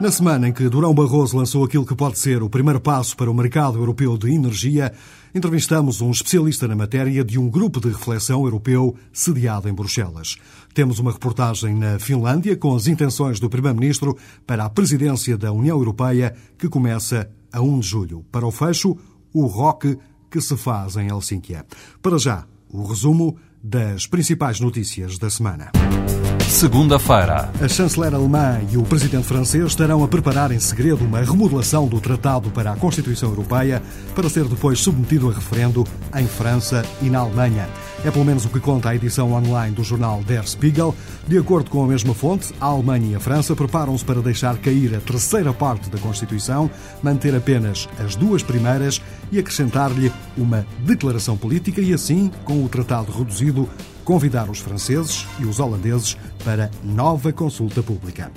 Na semana em que Durão Barroso lançou aquilo que pode ser o primeiro passo para o mercado europeu de energia, entrevistamos um especialista na matéria de um grupo de reflexão europeu sediado em Bruxelas. Temos uma reportagem na Finlândia com as intenções do Primeiro-Ministro para a presidência da União Europeia, que começa a 1 de julho. Para o fecho, o rock que se faz em Helsínquia. Para já, o resumo das principais notícias da semana. Segunda-feira. A chanceler alemã e o presidente francês estarão a preparar em segredo uma remodelação do Tratado para a Constituição Europeia para ser depois submetido a referendo em França e na Alemanha. É pelo menos o que conta a edição online do jornal Der Spiegel. De acordo com a mesma fonte, a Alemanha e a França preparam-se para deixar cair a terceira parte da Constituição, manter apenas as duas primeiras e acrescentar-lhe uma declaração política e assim, com o tratado reduzido, convidar os franceses e os holandeses para nova consulta pública.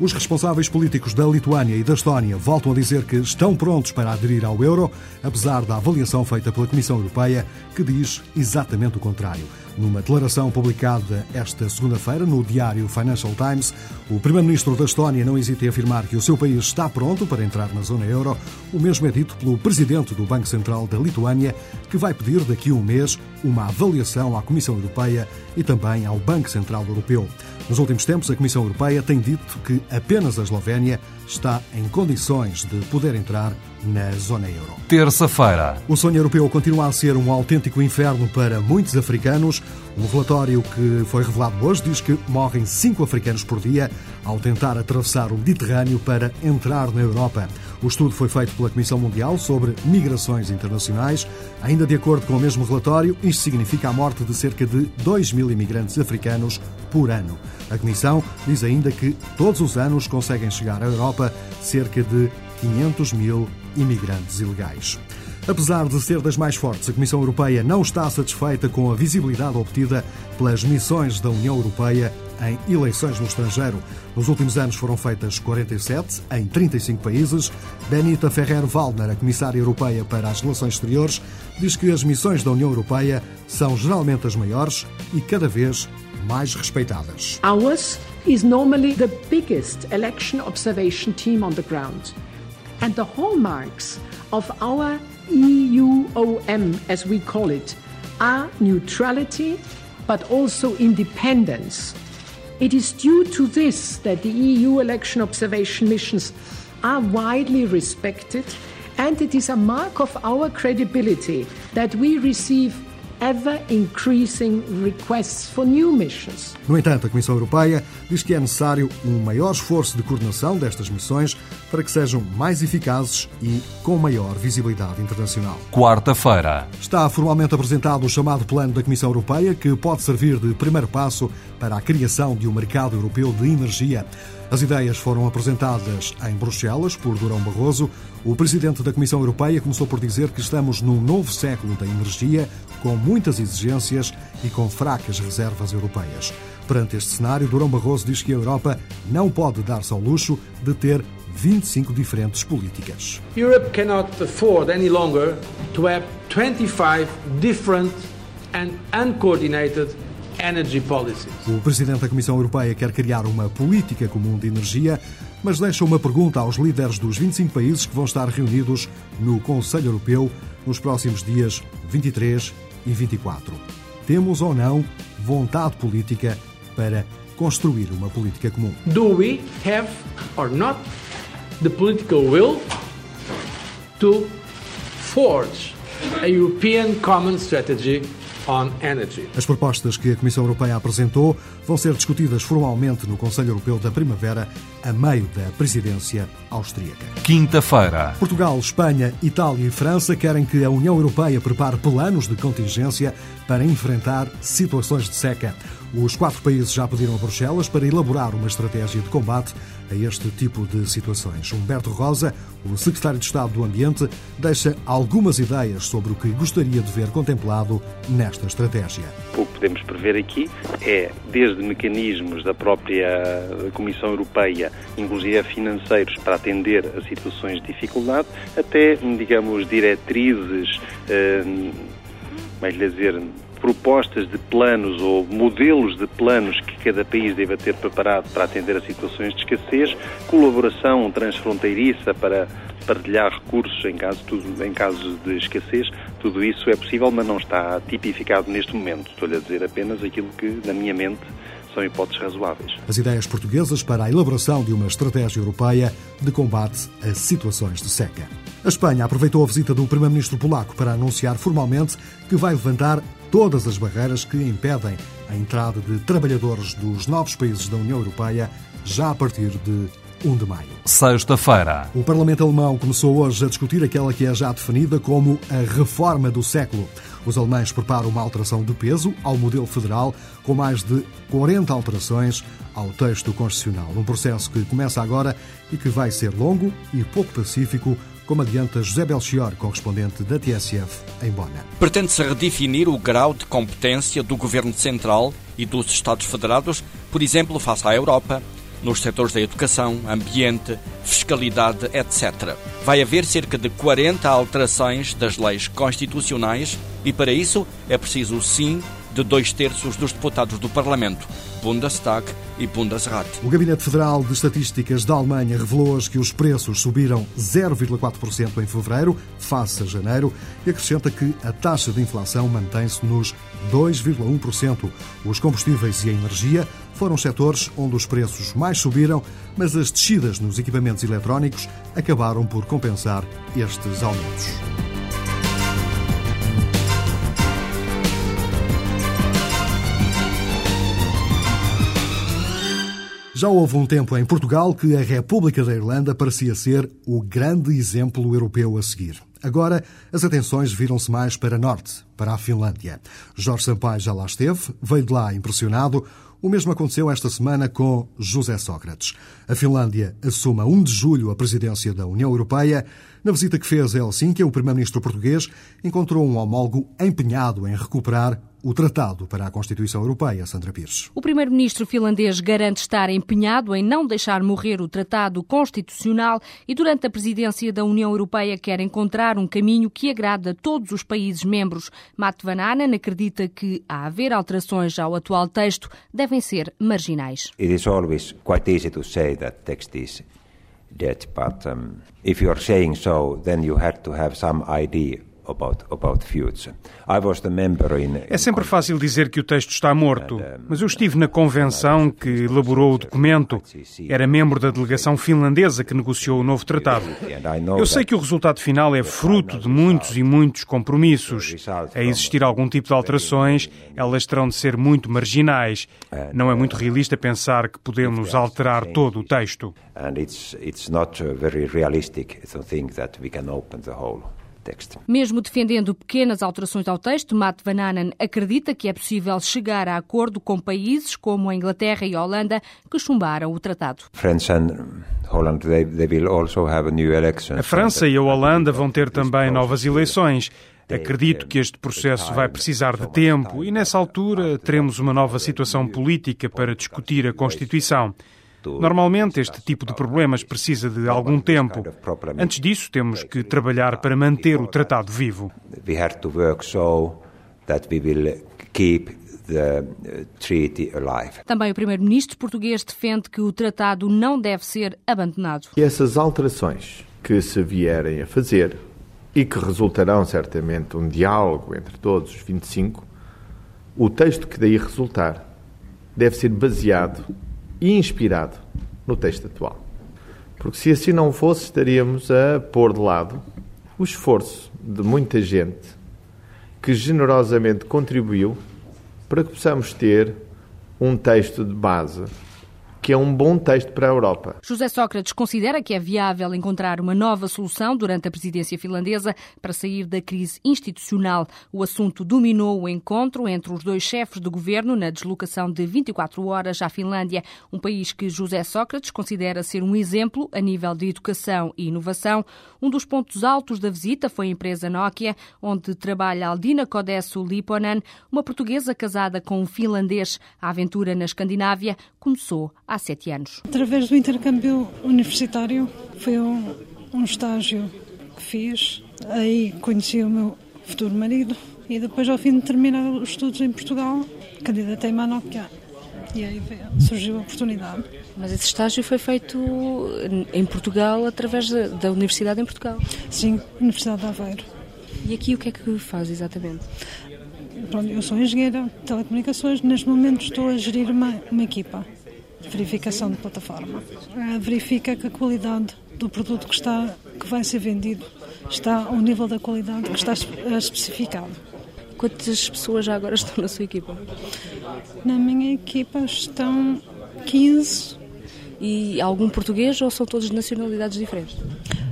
Os responsáveis políticos da Lituânia e da Estónia voltam a dizer que estão prontos para aderir ao euro, apesar da avaliação feita pela Comissão Europeia, que diz exatamente o contrário. Numa declaração publicada esta segunda-feira no diário Financial Times, o primeiro-ministro da Estónia não hesita em afirmar que o seu país está pronto para entrar na zona euro. O mesmo é dito pelo presidente do Banco Central da Lituânia, que vai pedir daqui a um mês uma avaliação à Comissão Europeia e também ao Banco Central Europeu. Nos últimos tempos, a Comissão Europeia tem dito que apenas a Eslovénia está em condições de poder entrar na zona euro. Terça-feira. O sonho europeu continua a ser um autêntico inferno para muitos africanos. Um relatório que foi revelado hoje diz que morrem cinco africanos por dia ao tentar atravessar o Mediterrâneo para entrar na Europa. O estudo foi feito pela Comissão Mundial sobre Migrações Internacionais. Ainda de acordo com o mesmo relatório, isto significa a morte de cerca de 2 mil imigrantes africanos por ano. A Comissão diz ainda que todos os anos conseguem chegar à Europa cerca de 500 mil imigrantes ilegais. Apesar de ser das mais fortes, a Comissão Europeia não está satisfeita com a visibilidade obtida pelas missões da União Europeia em eleições no estrangeiro. Nos últimos anos foram feitas 47 em 35 países. Benita Ferrer-Waldner, a Comissária Europeia para as Relações Exteriores, diz que as missões da União Europeia são geralmente as maiores e cada vez mais respeitadas. Ours is normally the biggest election observation team on the ground. And the hallmarks of our EUOM, as we call it, are neutrality but also independence. It is due to this that the EU election observation missions are widely respected, and it is a mark of our credibility that we receive ever increasing requests for new missions. No entanto, a Comissão Europeia diz que é necessário um maior esforço de coordenação destas missões para que sejam mais eficazes e com maior visibilidade internacional. Quarta-feira. Está formalmente apresentado o chamado Plano da Comissão Europeia, que pode servir de primeiro passo para a criação de um mercado europeu de energia. As ideias foram apresentadas em Bruxelas por Durão Barroso. O presidente da Comissão Europeia começou por dizer que estamos num novo século da energia, com muitas exigências e com fracas reservas europeias. Perante este cenário, Durão Barroso diz que a Europa não pode dar-se ao luxo de ter 25 diferentes políticas. Europe cannot afford any longer to have 25 different and uncoordinated energy policies. O presidente da Comissão Europeia quer criar uma política comum de energia, mas deixa uma pergunta aos líderes dos 25 países que vão estar reunidos no Conselho Europeu nos próximos dias 23 e 24. Temos ou não vontade política para construir uma política comum? Do we have or not the political will to forge a European common strategy? As propostas que a Comissão Europeia apresentou vão ser discutidas formalmente no Conselho Europeu da Primavera, a meio da presidência austríaca. Quinta-feira. Portugal, Espanha, Itália e França querem que a União Europeia prepare planos de contingência para enfrentar situações de seca. Os quatro países já pediram a Bruxelas para elaborar uma estratégia de combate a este tipo de situações. Humberto Rosa, o secretário de Estado do Ambiente, deixa algumas ideias sobre o que gostaria de ver contemplado nesta estratégia. O que podemos prever aqui é, desde mecanismos da própria Comissão Europeia, inclusive financeiros, para atender a situações de dificuldade, até, digamos, diretrizes, eh, como é lhe dizer, propostas de planos ou modelos de planos que cada país deva ter preparado para atender a situações de escassez, colaboração transfronteiriça para partilhar recursos em caso, em caso de escassez, tudo isso é possível, mas não está tipificado neste momento. Estou-lhe a dizer apenas aquilo que, na minha mente, são hipóteses razoáveis. As ideias portuguesas para a elaboração de uma estratégia europeia de combate a situações de seca. A Espanha aproveitou a visita do primeiro-ministro polaco para anunciar formalmente que vai levantar todas as barreiras que impedem a entrada de trabalhadores dos novos países da União Europeia já a partir de 1 de maio. Sexta-feira. O Parlamento Alemão começou hoje a discutir aquela que é já definida como a reforma do século. Os alemães preparam uma alteração de peso ao modelo federal, com mais de 40 alterações ao texto constitucional. Um processo que começa agora e que vai ser longo e pouco pacífico, como adianta José Belchior, correspondente da TSF em Bona. Pretende-se redefinir o grau de competência do Governo Central e dos Estados Federados, por exemplo, face à Europa, nos setores da educação, ambiente, fiscalidade, etc. Vai haver cerca de 40 alterações das leis constitucionais e, para isso, é preciso o sim de dois terços dos deputados do Parlamento, Bundestag e Bundesrat. O Gabinete Federal de Estatísticas da Alemanha revelou hoje que os preços subiram 0,4% em fevereiro, face a janeiro, e acrescenta que a taxa de inflação mantém-se nos 2,1%. Os combustíveis e a energia foram os setores onde os preços mais subiram, mas as descidas nos equipamentos eletrónicos acabaram por compensar estes aumentos. Já houve um tempo em Portugal que a República da Irlanda parecia ser o grande exemplo europeu a seguir. Agora, as atenções viram-se mais para norte, para a Finlândia. Jorge Sampaio já lá esteve, veio de lá impressionado. O mesmo aconteceu esta semana com José Sócrates. A Finlândia assume a 1 de julho a presidência da União Europeia. Na visita que fez a Helsínquia, o primeiro-ministro português encontrou um homólogo empenhado em recuperar o Tratado para a Constituição Europeia, Sandra Pires. O primeiro-ministro finlandês garante estar empenhado em não deixar morrer o Tratado Constitucional e, durante a presidência da União Europeia, quer encontrar um caminho que agrada a todos os países membros. Matt Van Anen acredita que, a haver alterações ao atual texto, devem ser marginais. It is always quite easy to say that text is but um, if you are saying so, then you had to have some idea About, about é sempre fácil dizer que o texto está morto, mas eu estive na convenção que elaborou o documento. Era membro da delegação finlandesa que negociou o novo tratado. Eu sei que o resultado final é fruto de muitos e muitos compromissos. A existir algum tipo de alterações, elas terão de ser muito marginais. Não é muito realista pensar que podemos alterar todo o texto. And it's, it's not very realistic to think that we can open the whole texto. Mesmo defendendo pequenas alterações ao texto, Matt Van Anen acredita que é possível chegar a acordo com países como a Inglaterra e a Holanda que chumbaram o tratado. A França e a Holanda vão ter também novas eleições. Acredito que este processo vai precisar de tempo e, nessa altura, teremos uma nova situação política para discutir a Constituição. Normalmente, este tipo de problemas precisa de algum tempo. Antes disso, temos que trabalhar para manter o tratado vivo. Também o primeiro-ministro português defende que o tratado não deve ser abandonado. E essas alterações que se vierem a fazer e que resultarão certamente um diálogo entre todos os 25, o texto que daí resultar deve ser baseado e inspirado no texto atual. Porque se assim não fosse, estaríamos a pôr de lado o esforço de muita gente que generosamente contribuiu para que possamos ter um texto de base que é um bom texto para a Europa. José Sócrates considera que é viável encontrar uma nova solução durante a presidência finlandesa para sair da crise institucional. O assunto dominou o encontro entre os dois chefes de governo na deslocação de 24 horas à Finlândia, um país que José Sócrates considera ser um exemplo a nível de educação e inovação. Um dos pontos altos da visita foi a empresa Nokia, onde trabalha Aldina Kodesso Liponen, uma portuguesa casada com um finlandês. A aventura na Escandinávia começou há sete anos. Através do intercâmbio universitário, foi um, um estágio que fiz. Aí conheci o meu futuro marido E depois, ao fim de terminar os estudos em Portugal, candidatei-me à Nokia. E aí surgiu a oportunidade. Mas esse estágio foi feito em Portugal, através da Universidade em Portugal? Sim, Universidade de Aveiro. E aqui o que é que faz exatamente? Pronto, eu sou engenheira de telecomunicações, neste momento estou a gerir uma, uma equipa verificação de plataforma. Verifica que a qualidade do produto que, está, que vai ser vendido está ao nível da qualidade que está especificado. Quantas pessoas já agora estão na sua equipa? Na minha equipa estão 15. E algum português ou são todos de nacionalidades diferentes?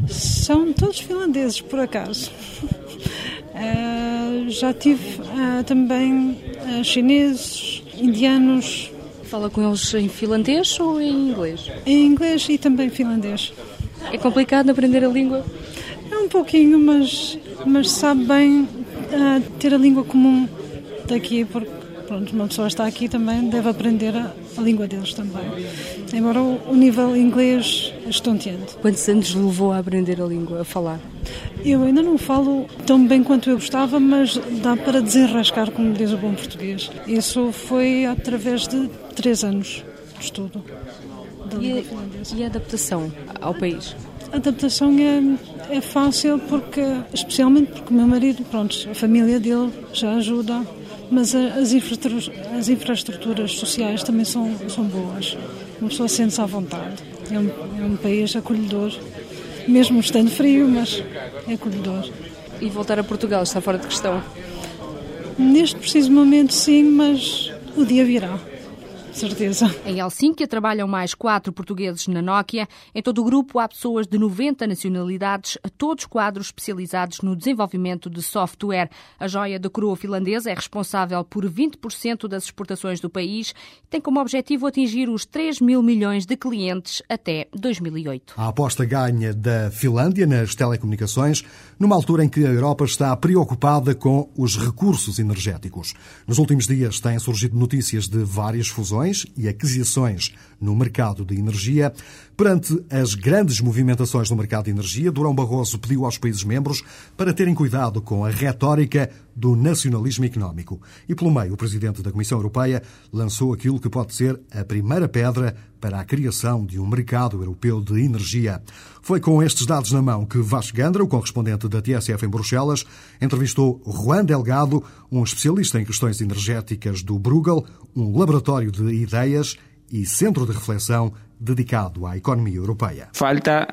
São todos finlandeses, por acaso. Uh, já tive uh, também uh, chineses, indianos. Fala com eles em finlandês ou em inglês? Em inglês e também finlandês. É complicado aprender a língua? É um pouquinho, mas, mas sabe bem ter a língua comum daqui, porque pronto, uma pessoa está aqui também deve aprender a, a língua deles também. Embora o, o nível inglês é estonteante. Quantos anos levou a aprender a língua, a falar? Eu ainda não falo tão bem quanto eu gostava, mas dá para desenrascar, como diz o bom português. Isso foi através de três anos de estudo e, língua finlandesa. E a adaptação ao país? A adaptação é, é fácil porque, especialmente porque o meu marido, pronto, a família dele já ajuda, mas as, infraestruturas, as infraestruturas sociais também são, são boas. Uma pessoa sente-se à vontade. É um, é um país acolhedor, mesmo estando frio, mas é acolhedor. E voltar a Portugal está fora de questão? Neste preciso momento, sim, mas o dia virá certeza. Em Helsínquia trabalham mais quatro portugueses na Nokia. Em todo o grupo há pessoas de 90 nacionalidades, todos quadros especializados no desenvolvimento de software. A joia da coroa finlandesa é responsável por 20% das exportações do país e tem como objetivo atingir os 3 mil milhões de clientes até 2008. A aposta ganha da Finlândia nas telecomunicações, numa altura em que a Europa está preocupada com os recursos energéticos. Nos últimos dias têm surgido notícias de várias fusões e aquisições no mercado de energia. Perante as grandes movimentações no mercado de energia, Durão Barroso pediu aos países-membros para terem cuidado com a retórica do nacionalismo económico. E, pelo meio, o presidente da Comissão Europeia lançou aquilo que pode ser a primeira pedra para a criação de um mercado europeu de energia. Foi com estes dados na mão que Vasco Gandra, o correspondente da TSF em Bruxelas, entrevistou Juan Delgado, um especialista em questões energéticas do Bruegel, um laboratório de ideias e centro de reflexão dedicado à economia europeia. Falta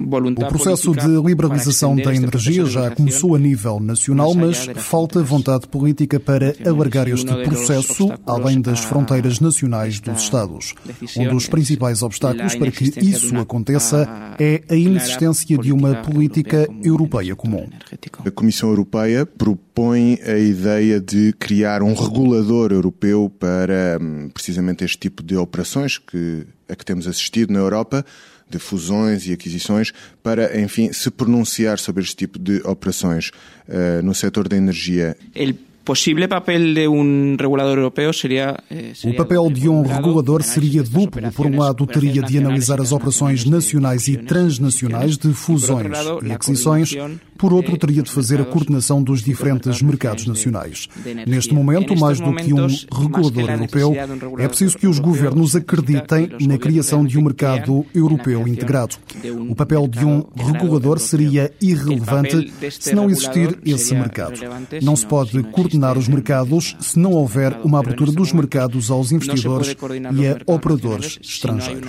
o processo de liberalização da energia já começou a nível nacional, mas falta vontade política para alargar este processo além das fronteiras nacionais dos Estados. Um dos principais obstáculos para que isso aconteça é a inexistência de uma política europeia comum. A Comissão Europeia propõe a ideia de criar um regulador europeu para hum, precisamente este tipo de operações que, a que temos assistido na Europa de fusões e aquisições para, enfim, se pronunciar sobre este tipo de operações uh, no setor da energia. Possível papel de um regulador europeu seria, eh. O papel de um regulador seria duplo. Por um lado, teria de analisar as operações nacionais e transnacionais de fusões e aquisições. Por outro, eh, teria de fazer a coordenação dos diferentes mercados nacionais. Neste momento, mais do que um regulador europeu, é preciso que os governos acreditem na criação de um mercado europeu integrado. O papel de um regulador seria irrelevante se não existir esse mercado. Não se pode coordenar coordenar os mercados se não houver uma abertura dos mercados aos investidores e a operadores estrangeiros.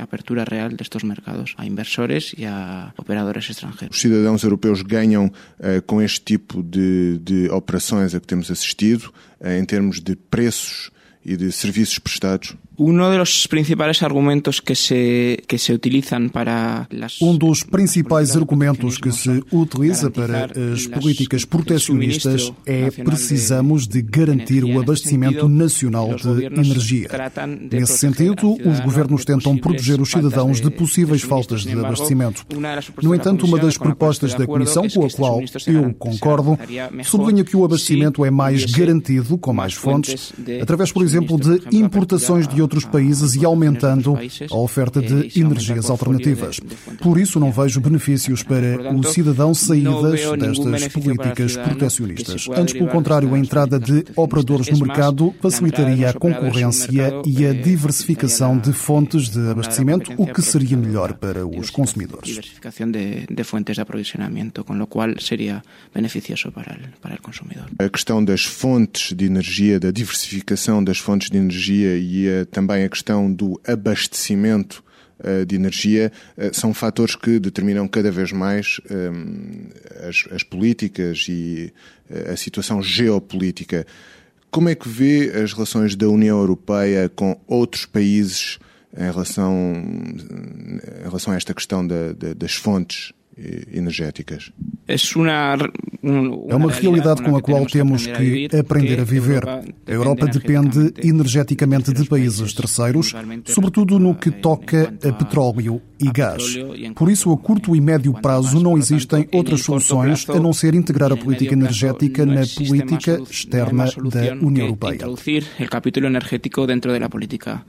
abertura real destes mercados a inversores e a operadores estrangeiros. Os cidadãos europeus ganham uh, com este tipo de, de operações a que temos assistido, uh, em termos de preços e de serviços prestados? Uno de los principales argumentos que se, que se utilizan para las Um dos principais argumentos que se utiliza para as políticas protecionistas é precisamos de garantir o abastecimento nacional de energia. Nesse sentido, os governos tentam proteger os cidadãos de possíveis faltas de abastecimento. No entanto, uma das propostas da Comissão, com a qual eu concordo, sublinha que o abastecimento é mais garantido com mais fontes, através, por exemplo, de importações de outros países e aumentando a oferta de energias alternativas. Por isso, não vejo benefícios para o cidadão saídas destas políticas protecionistas. Antes, pelo contrário, a entrada de operadores no mercado facilitaria a concorrência e a diversificação de fontes de abastecimento, o que seria melhor para os consumidores. Diversificação de, de fontes de aprovisionamento, com o qual seria beneficioso para o, para o consumidor. A questão das fontes de energia, da diversificação das fontes de energia e a, também a questão do abastecimento uh, de energia uh, são fatores que determinam cada vez mais um, as, as, políticas e a situação geopolítica. Como é que vê as relações da União Europeia com outros países em relação, em relação a esta questão da, da, das fontes energéticas? É uma realidade com a qual temos que aprender a viver. A Europa depende energeticamente de países terceiros, sobretudo no que toca a petróleo e gás. Por isso, a curto e médio prazo não existem outras soluções a não ser integrar a política energética na política externa da União Europeia. Introduzir o capítulo energético dentro da política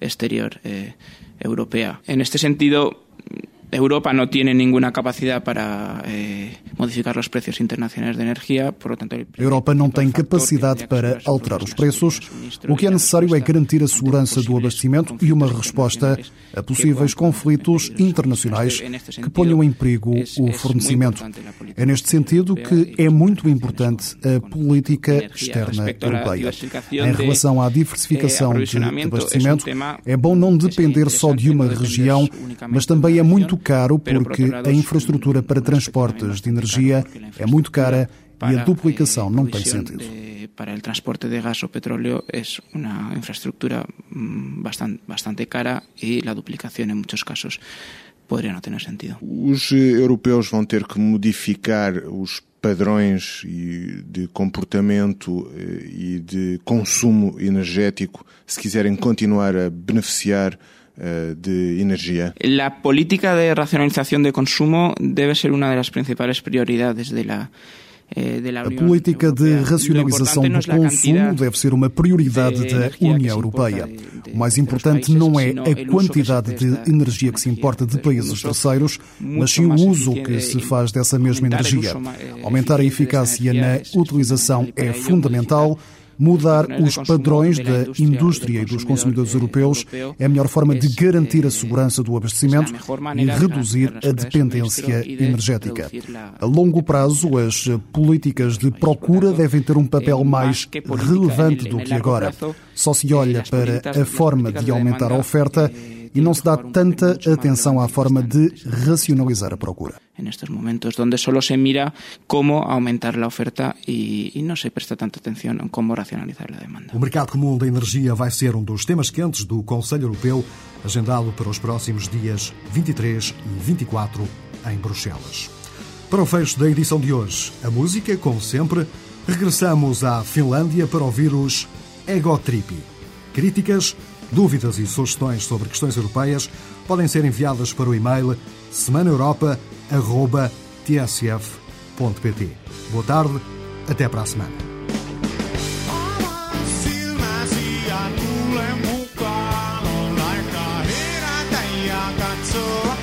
exterior eh, europea. En este sentido, Europa no tiene ninguna capacidad para eh, modificar os preços internacionais de energia, por lo tanto... A Europa não tem capacidade para alterar os preços. O que é necessário é garantir a segurança do abastecimento e uma resposta a possíveis conflitos internacionais que ponham em perigo o fornecimento. É neste sentido que é muito importante a política externa europeia. Em relação à diversificação de abastecimento, é bom não depender só de uma região, mas também é muito caro porque a infraestrutura para transportes de energia é muito cara e a duplicação não tem sentido. Para o transporte de gás ou petróleo é uma infraestrutura mm, bastante, bastante cara e a duplicação em muitos casos poderia não ter sentido. Os europeus vão ter que modificar os padrões de comportamento eh, e de consumo energético se quiserem continuar a beneficiar eh, de energia. La política de racionalización de consumo debe ser una de las principales prioridades de la eh, a política de racionalização do consumo deve ser uma prioridade da União Europeia. O mais importante não é a quantidade de energia que se importa de países terceiros, mas sim o uso que se faz dessa mesma energia. Eh, Aumentar a eficácia na utilização é fundamental Mudar os padrões da indústria e dos consumidores europeus é a melhor forma de garantir a segurança do abastecimento e reduzir a dependência energética. A longo prazo, as políticas de procura devem ter um papel mais relevante do que agora. Só se olha para a forma de aumentar a oferta e não se dá tanta atenção à forma de racionalizar a procura. Nestes momentos onde só se mira como aumentar a oferta e, não se presta tanta atenção em como racionalizar a demanda. O mercado comum da energia vai ser um dos temas quentes do Conselho Europeu, agendado para os próximos dias 23 e 24 em Bruxelas. Para o fecho da edição de hoje, a música, como sempre, regressamos à Finlândia para ouvir os Ego Tripi. Críticas Dúvidas e sugestões sobre questões europeias podem ser enviadas para o e-mail semanaeuropa.tsf.pt. Boa tarde, até para a semana. So.